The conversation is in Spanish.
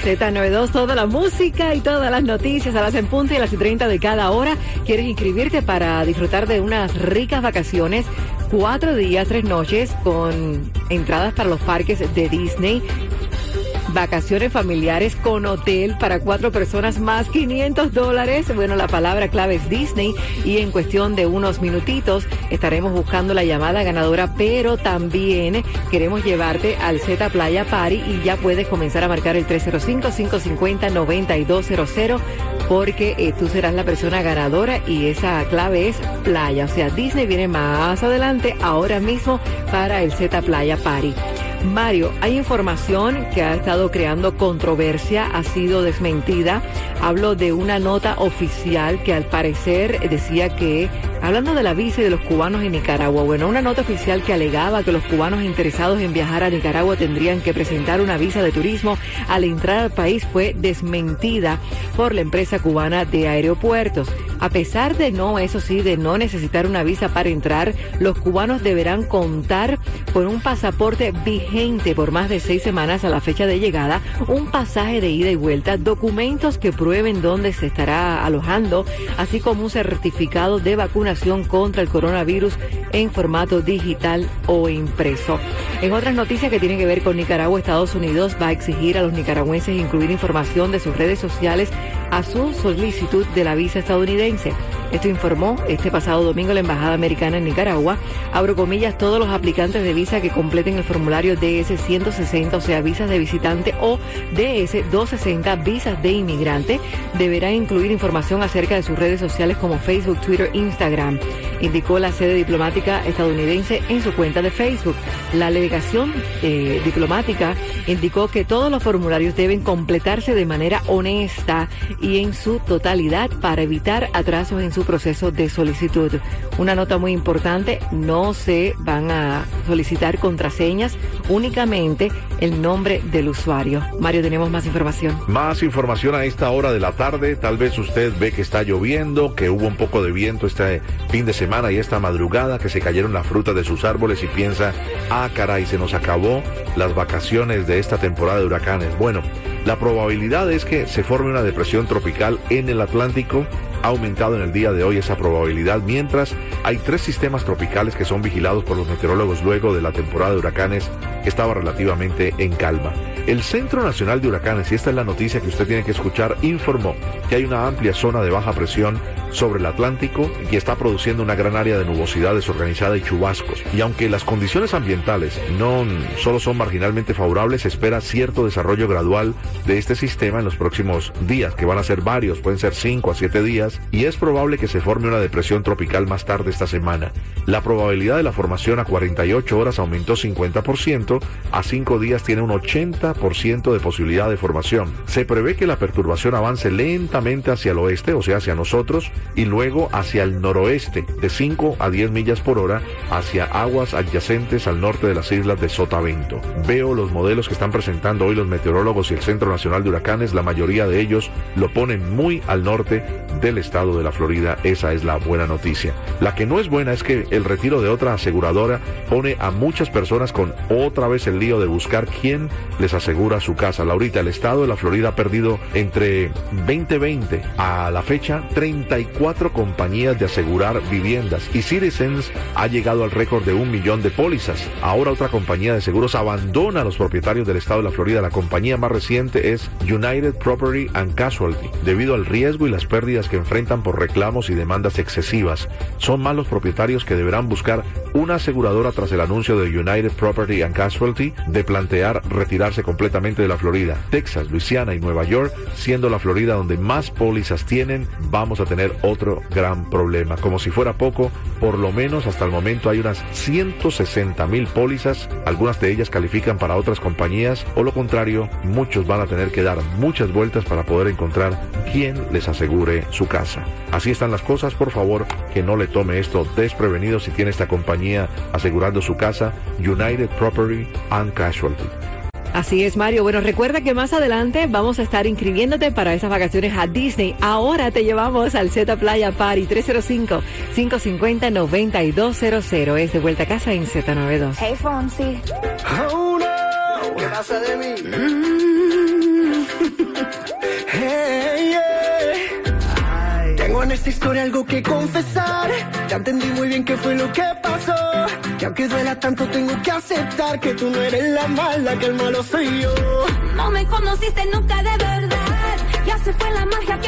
Z92, toda la música y todas las noticias a las en punto y a las y 30 de cada hora. ¿Quieres inscribirte para disfrutar de unas ricas vacaciones? Cuatro días, tres noches con entradas para los parques de Disney Vacaciones familiares con hotel para cuatro personas más 500 dólares. Bueno, la palabra clave es Disney y en cuestión de unos minutitos estaremos buscando la llamada ganadora, pero también queremos llevarte al Z Playa Party y ya puedes comenzar a marcar el 305-550-9200 porque eh, tú serás la persona ganadora y esa clave es playa. O sea, Disney viene más adelante ahora mismo para el Z Playa Party. Mario, hay información que ha estado creando controversia, ha sido desmentida. Hablo de una nota oficial que al parecer decía que, hablando de la visa y de los cubanos en Nicaragua, bueno, una nota oficial que alegaba que los cubanos interesados en viajar a Nicaragua tendrían que presentar una visa de turismo al entrar al país fue desmentida por la empresa cubana de aeropuertos. A pesar de no, eso sí, de no necesitar una visa para entrar, los cubanos deberán contar con un pasaporte vigente por más de seis semanas a la fecha de llegada, un pasaje de ida y vuelta, documentos que prueben dónde se estará alojando, así como un certificado de vacunación contra el coronavirus en formato digital o impreso. En otras noticias que tienen que ver con Nicaragua, Estados Unidos va a exigir a los nicaragüenses incluir información de sus redes sociales a su solicitud de la visa estadounidense. Esto informó este pasado domingo la Embajada Americana en Nicaragua. Abro comillas, todos los aplicantes de visa que completen el formulario DS-160, o sea, visas de visitante, o DS-260, visas de inmigrante, deberán incluir información acerca de sus redes sociales como Facebook, Twitter, Instagram, indicó la sede diplomática estadounidense en su cuenta de Facebook. La delegación eh, diplomática indicó que todos los formularios deben completarse de manera honesta y en su totalidad para evitar atrasos en su proceso de solicitud. Una nota muy importante, no se van a solicitar contraseñas, únicamente el nombre del usuario. Mario, tenemos más información. Más información a esta hora de la tarde. Tal vez usted ve que está lloviendo, que hubo un poco de viento este fin de semana y esta madrugada, que se cayeron las frutas de sus árboles y piensa, ah caray, se nos acabó las vacaciones de esta temporada de huracanes. Bueno, la probabilidad es que se forme una depresión tropical en el Atlántico ha aumentado en el día de hoy esa probabilidad, mientras hay tres sistemas tropicales que son vigilados por los meteorólogos luego de la temporada de huracanes que estaba relativamente en calma. El Centro Nacional de Huracanes, y esta es la noticia que usted tiene que escuchar, informó que hay una amplia zona de baja presión sobre el Atlántico y que está produciendo una gran área de nubosidad desorganizada y chubascos. Y aunque las condiciones ambientales no solo son marginalmente favorables, se espera cierto desarrollo gradual de este sistema en los próximos días, que van a ser varios, pueden ser 5 a 7 días, y es probable que se forme una depresión tropical más tarde esta semana. La probabilidad de la formación a 48 horas aumentó 50%, a 5 días tiene un 80% de posibilidad de formación. Se prevé que la perturbación avance lentamente hacia el oeste, o sea, hacia nosotros, y luego hacia el noroeste, de 5 a 10 millas por hora, hacia aguas adyacentes al norte de las islas de Sotavento. Veo los modelos que están presentando hoy los meteorólogos y el Centro Nacional de Huracanes, la mayoría de ellos lo ponen muy al norte del estado de la Florida. Esa es la buena noticia. La que no es buena es que el retiro de otra aseguradora pone a muchas personas con otra vez el lío de buscar quién les asegura su casa. Laurita, el estado de la Florida ha perdido entre 2020 a la fecha 34 compañías de asegurar viviendas y Citizens ha llegado al récord de un millón de pólizas. Ahora otra compañía de seguros abandona a los propietarios del estado de la Florida. La compañía más reciente es United Property and Casualty, debido al riesgo y las pérdidas que enfrentan por reclamos y demandas excesivas. Son más los propietarios que deberán buscar una aseguradora tras el anuncio de United Property and Casualty de plantear retirarse completamente de la Florida. Texas, Luisiana y Nueva York, siendo la Florida donde más pólizas tienen, vamos a tener otro gran problema. Como si fuera poco, por lo menos hasta el momento hay unas 160 mil pólizas, algunas de ellas califican para otras compañías o lo contrario, muchos van a tener que dar muchas vueltas para poder encontrar quien les asegure su casa. Casa. Así están las cosas, por favor, que no le tome esto desprevenido si tiene esta compañía asegurando su casa, United Property and Casualty. Así es, Mario. Bueno, recuerda que más adelante vamos a estar inscribiéndote para esas vacaciones a Disney. Ahora te llevamos al Z Playa Party 305-550-9200. Es de vuelta a casa en Z92. Hey, Fonsi. Oh, no. ¿Qué pasa de mí? Esta historia algo que confesar. Ya entendí muy bien qué fue lo que pasó. Y aunque duela tanto, tengo que aceptar que tú no eres la mala, que el malo soy yo. No me conociste nunca de verdad. Ya se fue la magia que